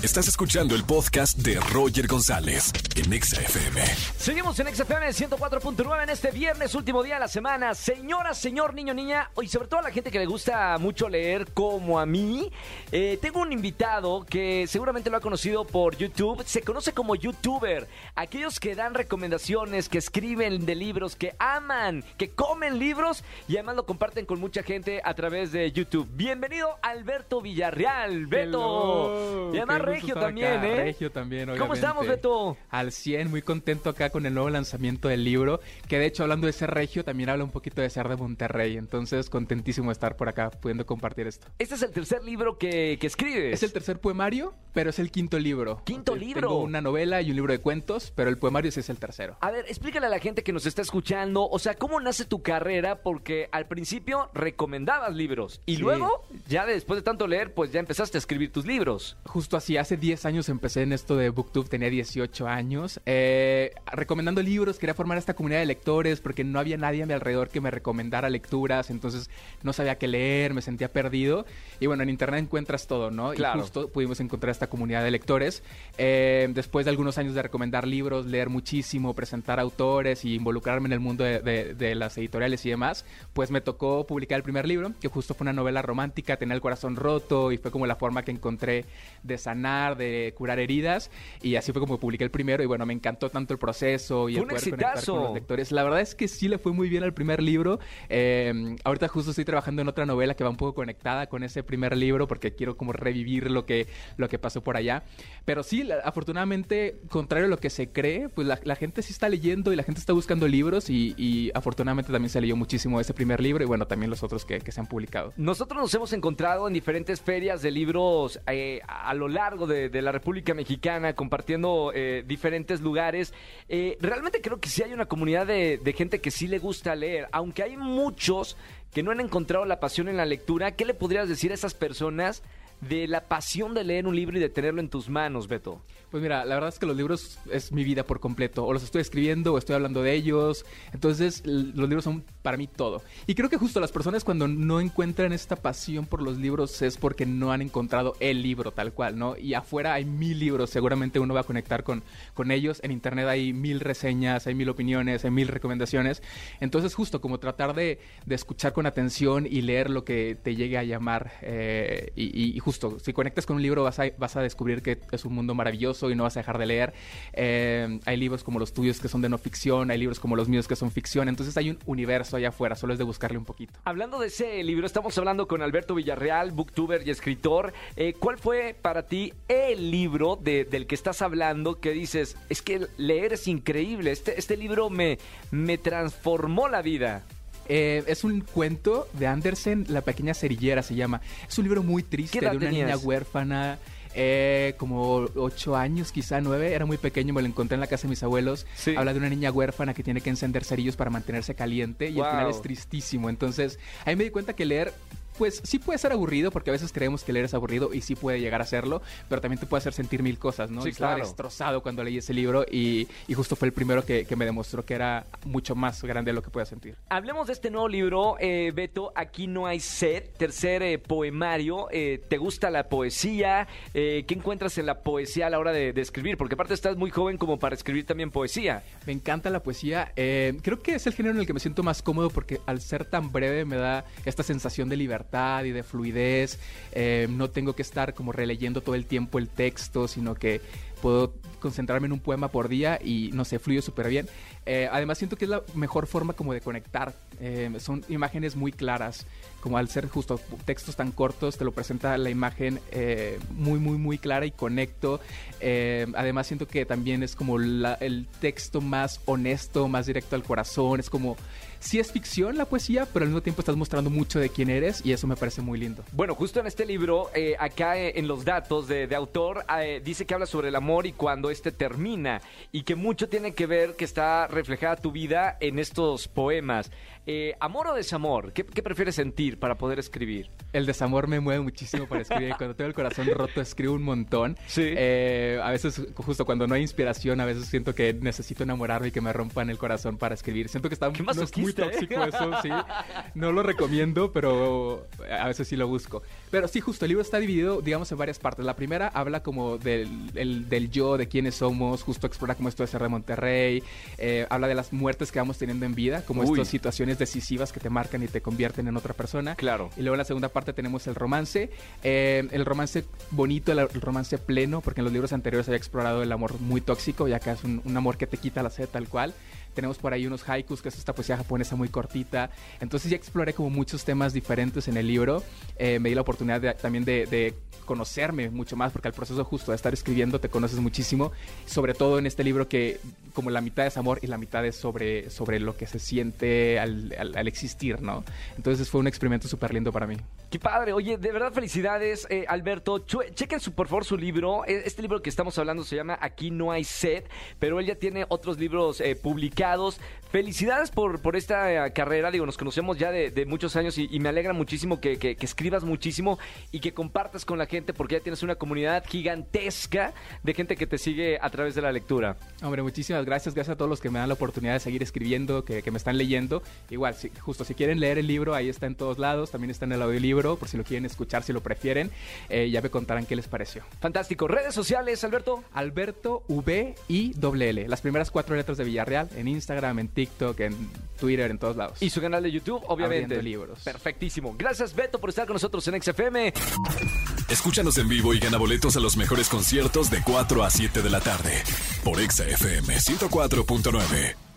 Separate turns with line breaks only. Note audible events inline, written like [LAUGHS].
Estás escuchando el podcast de Roger González en Exa FM.
Seguimos en XFM 104.9 en este viernes, último día de la semana. Señora, señor, niño, niña, y sobre todo a la gente que le gusta mucho leer como a mí, eh, tengo un invitado que seguramente lo ha conocido por YouTube. Se conoce como YouTuber. Aquellos que dan recomendaciones, que escriben de libros, que aman, que comen libros y además lo comparten con mucha gente a través de YouTube. Bienvenido, Alberto Villarreal. Beto.
Hello,
Y además Regio también,
acá.
¿eh?
Regio también,
¿Cómo
obviamente.
estamos, Beto?
Al 100, muy contento acá con el nuevo lanzamiento del libro, que de hecho hablando de ser regio también habla un poquito de ser de Monterrey, entonces contentísimo de estar por acá pudiendo compartir esto.
Este es el tercer libro que, que escribes.
Es el tercer poemario, pero es el quinto libro.
¡Quinto libro!
Tengo una novela y un libro de cuentos, pero el poemario sí es el tercero.
A ver, explícale a la gente que nos está escuchando, o sea, ¿cómo nace tu carrera? Porque al principio recomendabas libros y
Sí.
luego, ya después de tanto leer, pues ya empezaste a escribir tus libros.
Justo así, hace 10 años empecé en esto de BookTube, tenía 18 años, eh, recomendando libros, quería formar esta comunidad de lectores porque no había nadie a mi alrededor que me recomendara lecturas, entonces no sabía qué leer, me sentía perdido. Y bueno, en internet encuentras todo, ¿no?
Claro.
Y justo pudimos encontrar esta comunidad de lectores. Eh, después de algunos años de recomendar libros, leer muchísimo, presentar autores y involucrarme en el mundo de, de- de las editoriales y demás, pues me tocó publicar el primer libro, que justo fue una novela romántica, tenía el corazón roto y fue como la forma que encontré de sanar, de curar heridas. Y así fue como publiqué el primero y bueno, me encantó tanto el proceso y el poder conectar
exitazo.
con los lectores. La verdad es que sí le fue muy bien al primer libro. Eh, ahorita justo estoy trabajando en otra novela que va un poco conectada con ese primer libro porque quiero como revivir lo que, lo que pasó por allá. Pero sí, la- afortunadamente, contrario a lo que se cree, pues la, la gente sí está leyendo y la gente está buscando libros y, y afortunadamente también se leyó muchísimo ese primer libro y bueno, también los otros que, que se han publicado.
Nosotros nos hemos encontrado en diferentes ferias de libros eh, a lo largo de, la República Mexicana, compartiendo eh, diferentes lugares. Eh, realmente creo que sí hay una comunidad de, de gente que sí le gusta leer, aunque hay muchos que no han encontrado la pasión en la lectura. ¿Qué le podrías decir a esas personas de la pasión de leer un libro y de tenerlo en tus manos, Beto?
Pues mira, la verdad es que los libros es mi vida por completo. O los estoy escribiendo o estoy hablando de ellos. Entonces, los libros son para mí todo. Y creo que justo las personas cuando no encuentran esta pasión por los libros es porque no han encontrado el libro tal cual, ¿no? Y afuera hay mil libros, seguramente uno va a conectar con, con ellos. En internet hay mil reseñas, hay mil opiniones, hay mil recomendaciones. Entonces, justo como tratar de, de escuchar con atención y leer lo que te llegue a llamar. eh, y justo, si conectas con un libro vas a, vas a descubrir que es un mundo maravilloso y no vas a dejar de leer. Eh, hay libros como los tuyos que son de no ficción, hay libros como los míos que son ficción. Entonces hay un universo allá afuera, solo es de buscarle un poquito.
Hablando de ese libro, estamos hablando con Alberto Villarreal, booktuber y escritor. Eh, ¿Cuál fue para ti el libro de- del que estás hablando que dices, es que leer es increíble, este, este libro me, me transformó la vida?
Eh, es un cuento de Andersen, La pequeña cerillera se llama. Es un libro muy triste
¿Qué edad
de una
tenías?
niña huérfana. eh, como ocho años, quizá nueve, era muy pequeño, me lo encontré en la casa de mis abuelos.
Sí.
Habla de una niña huérfana que tiene que encender cerillos para mantenerse caliente y al final es tristísimo. Entonces, ahí me di cuenta que leer pues sí puede ser aburrido, porque a veces creemos que leer es aburrido y sí puede llegar a serlo, pero también te puede hacer sentir mil cosas, ¿no?
Sí,
estaba
claro.
destrozado cuando leí ese libro y, y justo fue el primero que, que me demostró que era mucho más grande de lo que podía sentir.
Hablemos de este nuevo libro, eh, Beto, Aquí no hay sed, tercer eh, poemario. Eh, ¿Te gusta la poesía? ¿Qué encuentras en la poesía a la hora de, de escribir? Porque aparte estás muy joven como para escribir también poesía.
Me encanta la poesía. creo que es el género en el que me siento más cómodo porque al ser tan breve me da esta sensación de libertad y de fluidez. eh, no tengo que estar como releyendo todo el tiempo el texto, sino que puedo concentrarme en un poema por día y no sé, fluyo súper bien. Eh, además siento que es la mejor forma como de conectar. Eh, son imágenes muy claras, como al ser justo textos tan cortos, te lo presenta la imagen eh, muy, muy, muy clara y conecto. Eh, además siento que también es como la- el texto más honesto, más directo al corazón. Es como, sí es ficción la poesía, pero al mismo tiempo estás mostrando mucho de quién eres y eso me parece muy lindo.
Bueno, justo en este libro, eh, acá eh, en los datos de, de autor, dice que habla sobre el amor y cuando este termina y que mucho tiene que ver que está reflejada tu vida en estos poemas. Eh, ¿Amor o desamor? ¿Qué, qué prefieres sentir para poder escribir?
El desamor me mueve muchísimo para escribir. Cuando tengo el corazón roto, escribo un montón.
Sí.
Eh, a veces, justo cuando no hay inspiración, a veces siento que necesito enamorarme y que me rompan el corazón para escribir. Siento que está
Qué
no es muy
¿eh?
tóxico eso, [LAUGHS] sí. No lo recomiendo, pero a veces sí lo busco. Pero sí, justo, el libro está dividido, digamos, en varias partes. La primera habla como del, el- del yo, de quiénes somos, justo explora cómo esto de ser de Monterrey, habla de las muertes que vamos teniendo en vida, como
Uy.
estas situaciones decisivas que te marcan y te convierten en otra persona.
Claro.
Y luego en la segunda parte tenemos el romance, eh, el romance bonito, el, el romance pleno, porque en los libros anteriores había explorado el amor muy tóxico, ya que es un, un amor que te quita la sed tal cual. Tenemos por ahí unos haikus, que es esta poesía japonesa muy cortita. Entonces ya exploré como muchos temas diferentes en el libro. Eh, me di la oportunidad de- también de, de conocerme mucho más, porque al proceso justo de estar escribiendo te conoces muchísimo. Sobre todo en este libro que como la mitad es amor y la mitad es sobre, sobre lo que se siente al, al- al existir, ¿no? Entonces fue un experimento súper lindo para mí.
Qué padre. Oye, de verdad, felicidades, eh, Alberto. Chequen su, por favor su libro. E- Este libro que estamos hablando se llama Aquí no hay sed, pero él ya tiene otros libros eh, publicados. Felicidades por, por esta eh, carrera. Digo, nos conocemos ya de, de muchos años y, y me alegra muchísimo que, que- que escribas muchísimo y que compartas con la gente porque ya tienes una comunidad gigantesca de gente que te sigue a través de la lectura.
Hombre, muchísimas gracias. Gracias a todos los que me dan la oportunidad de seguir escribiendo, que, que me están leyendo. Igual, si- justo si quieren leer el libro, ahí está en todos lados. También está en el audiolibro, por si lo quieren escuchar, si lo prefieren. Eh, ya me contarán qué les pareció.
Fantástico. Redes sociales, Alberto.
Alberto V L L. Las primeras cuatro letras de Villarreal en Instagram, en TikTok, en Twitter, en todos lados.
Y su canal de YouTube, obviamente.
Abriendo libros.
Perfectísimo. Gracias, Beto, por estar con nosotros en XFM.
Escúchanos en vivo y gana boletos a los mejores conciertos de 4 a 7 de la tarde por Exa FM 104.9.